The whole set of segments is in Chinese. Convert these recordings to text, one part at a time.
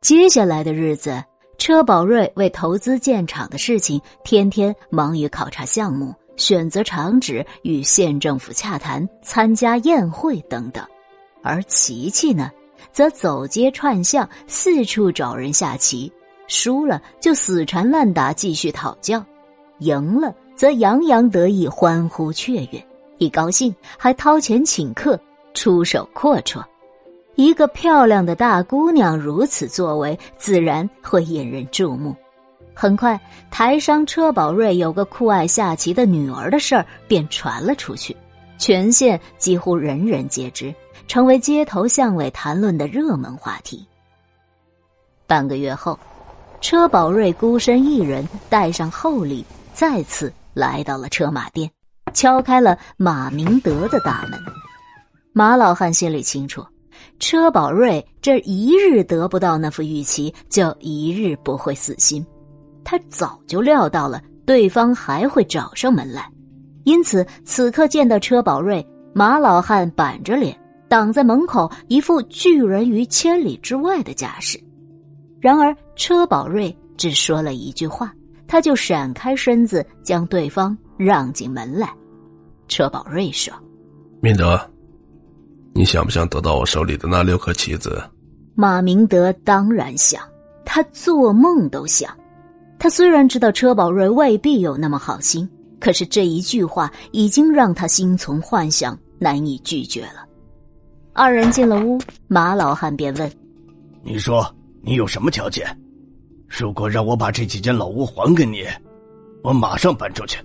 接下来的日子，车宝瑞为投资建厂的事情，天天忙于考察项目、选择厂址、与县政府洽谈、参加宴会等等；而琪琪呢，则走街串巷，四处找人下棋，输了就死缠烂打继续讨教，赢了则洋洋得意，欢呼雀跃，一高兴还掏钱请客，出手阔绰。一个漂亮的大姑娘如此作为，自然会引人注目。很快，台商车宝瑞有个酷爱下棋的女儿的事儿便传了出去，全县几乎人人皆知，成为街头巷尾谈论的热门话题。半个月后，车宝瑞孤身一人，带上厚礼，再次来到了车马店，敲开了马明德的大门。马老汉心里清楚。车宝瑞这一日得不到那副玉旗，就一日不会死心。他早就料到了对方还会找上门来，因此此刻见到车宝瑞，马老汉板着脸挡在门口，一副拒人于千里之外的架势。然而车宝瑞只说了一句话，他就闪开身子，将对方让进门来。车宝瑞说：“明德。”你想不想得到我手里的那六颗棋子？马明德当然想，他做梦都想。他虽然知道车宝瑞未必有那么好心，可是这一句话已经让他心存幻想，难以拒绝了。二人进了屋，马老汉便问：“你说你有什么条件？如果让我把这几间老屋还给你，我马上搬出去。”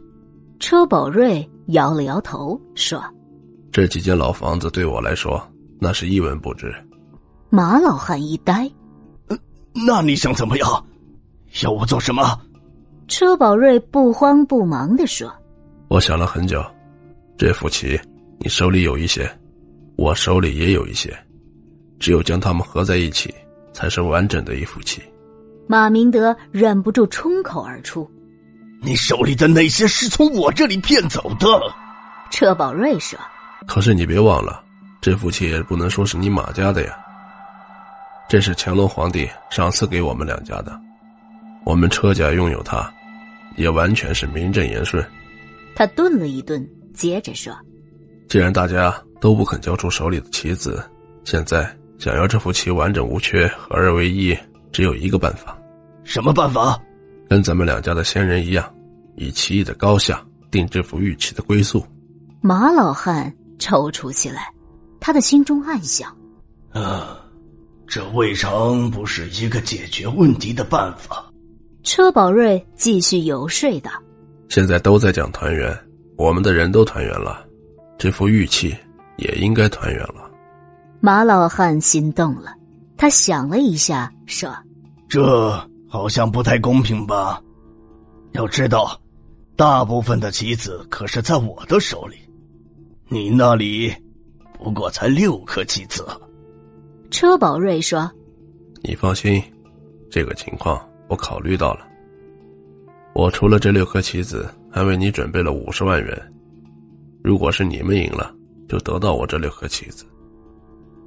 车宝瑞摇了摇头说。这几间老房子对我来说，那是一文不值。马老汉一呆，那你想怎么样？要我做什么？车宝瑞不慌不忙的说：“我想了很久，这副棋你手里有一些，我手里也有一些，只有将它们合在一起，才是完整的一副棋。”马明德忍不住冲口而出：“你手里的那些是从我这里骗走的？”车宝瑞说。可是你别忘了，这副棋也不能说是你马家的呀。这是乾隆皇帝赏赐给我们两家的，我们车家拥有它，也完全是名正言顺。他顿了一顿，接着说：“既然大家都不肯交出手里的棋子，现在想要这副棋完整无缺、合二为一，只有一个办法。什么办法？跟咱们两家的先人一样，以棋艺的高下定这副玉器的归宿。”马老汉。踌躇起来，他的心中暗想：“啊，这未尝不是一个解决问题的办法。”车宝瑞继续游说道：“现在都在讲团圆，我们的人都团圆了，这副玉器也应该团圆了。”马老汉心动了，他想了一下，说：“这好像不太公平吧？要知道，大部分的棋子可是在我的手里。”你那里不过才六颗棋子。车宝瑞说：“你放心，这个情况我考虑到了。我除了这六颗棋子，还为你准备了五十万元。如果是你们赢了，就得到我这六颗棋子；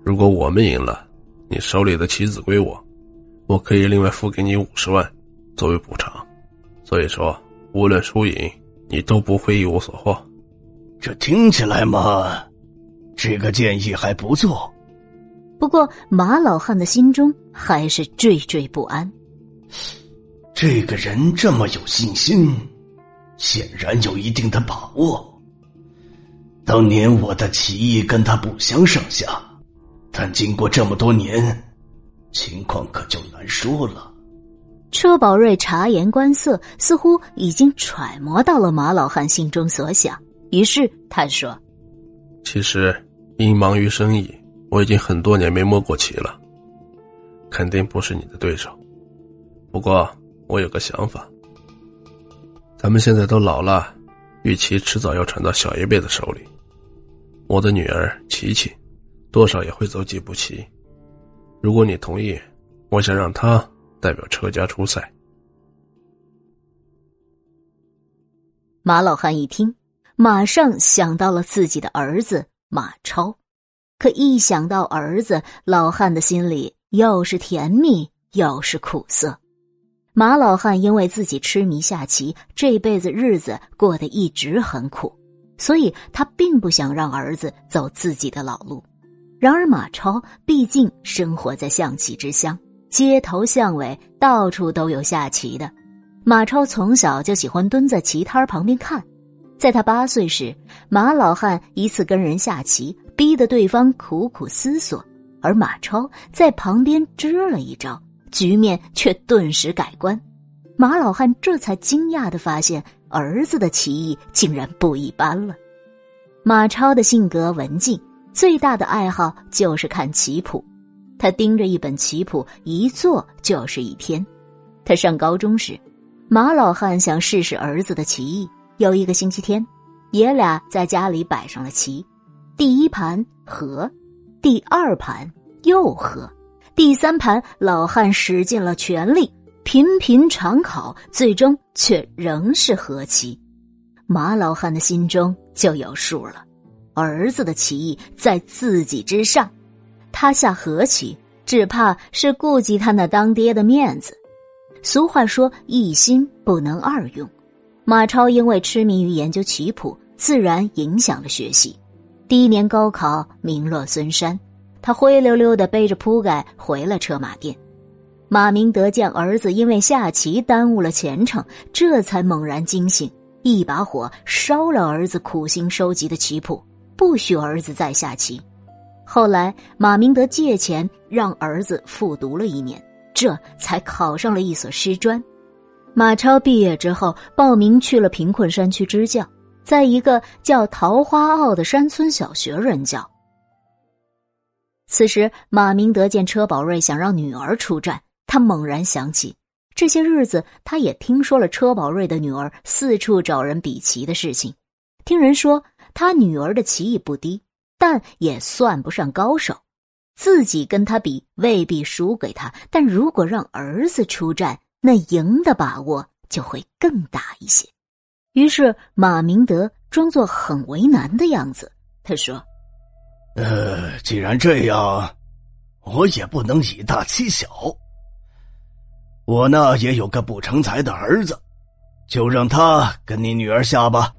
如果我们赢了，你手里的棋子归我，我可以另外付给你五十万作为补偿。所以说，无论输赢，你都不会一无所获。”这听起来嘛，这个建议还不错。不过马老汉的心中还是惴惴不安。这个人这么有信心，显然有一定的把握。当年我的棋艺跟他不相上下，但经过这么多年，情况可就难说了。车宝瑞察言观色，似乎已经揣摩到了马老汉心中所想。于是他说：“其实因忙于生意，我已经很多年没摸过棋了，肯定不是你的对手。不过我有个想法，咱们现在都老了，玉琪迟早要传到小一辈的手里。我的女儿琪琪，多少也会走几步棋。如果你同意，我想让她代表车家出赛。”马老汉一听。马上想到了自己的儿子马超，可一想到儿子，老汉的心里又是甜蜜又是苦涩。马老汉因为自己痴迷下棋，这辈子日子过得一直很苦，所以他并不想让儿子走自己的老路。然而马超毕竟生活在象棋之乡，街头巷尾到处都有下棋的。马超从小就喜欢蹲在棋摊旁边看。在他八岁时，马老汉一次跟人下棋，逼得对方苦苦思索，而马超在旁边支了一招，局面却顿时改观。马老汉这才惊讶的发现，儿子的棋艺竟然不一般了。马超的性格文静，最大的爱好就是看棋谱，他盯着一本棋谱一坐就是一天。他上高中时，马老汉想试试儿子的棋艺。有一个星期天，爷俩在家里摆上了棋，第一盘和，第二盘又和，第三盘老汉使尽了全力，频频长考，最终却仍是和棋。马老汉的心中就有数了，儿子的棋艺在自己之上，他下和棋，只怕是顾及他那当爹的面子。俗话说，一心不能二用。马超因为痴迷于研究棋谱，自然影响了学习。第一年高考名落孙山，他灰溜溜的背着铺盖回了车马店。马明德见儿子因为下棋耽误了前程，这才猛然惊醒，一把火烧了儿子苦心收集的棋谱，不许儿子再下棋。后来马明德借钱让儿子复读了一年，这才考上了一所师专。马超毕业之后，报名去了贫困山区支教，在一个叫桃花坳的山村小学任教。此时，马明德见车宝瑞想让女儿出战，他猛然想起，这些日子他也听说了车宝瑞的女儿四处找人比棋的事情。听人说他女儿的棋艺不低，但也算不上高手，自己跟他比未必输给他，但如果让儿子出战，那赢的把握就会更大一些。于是马明德装作很为难的样子，他说：“呃，既然这样，我也不能以大欺小。我呢也有个不成才的儿子，就让他跟你女儿下吧。”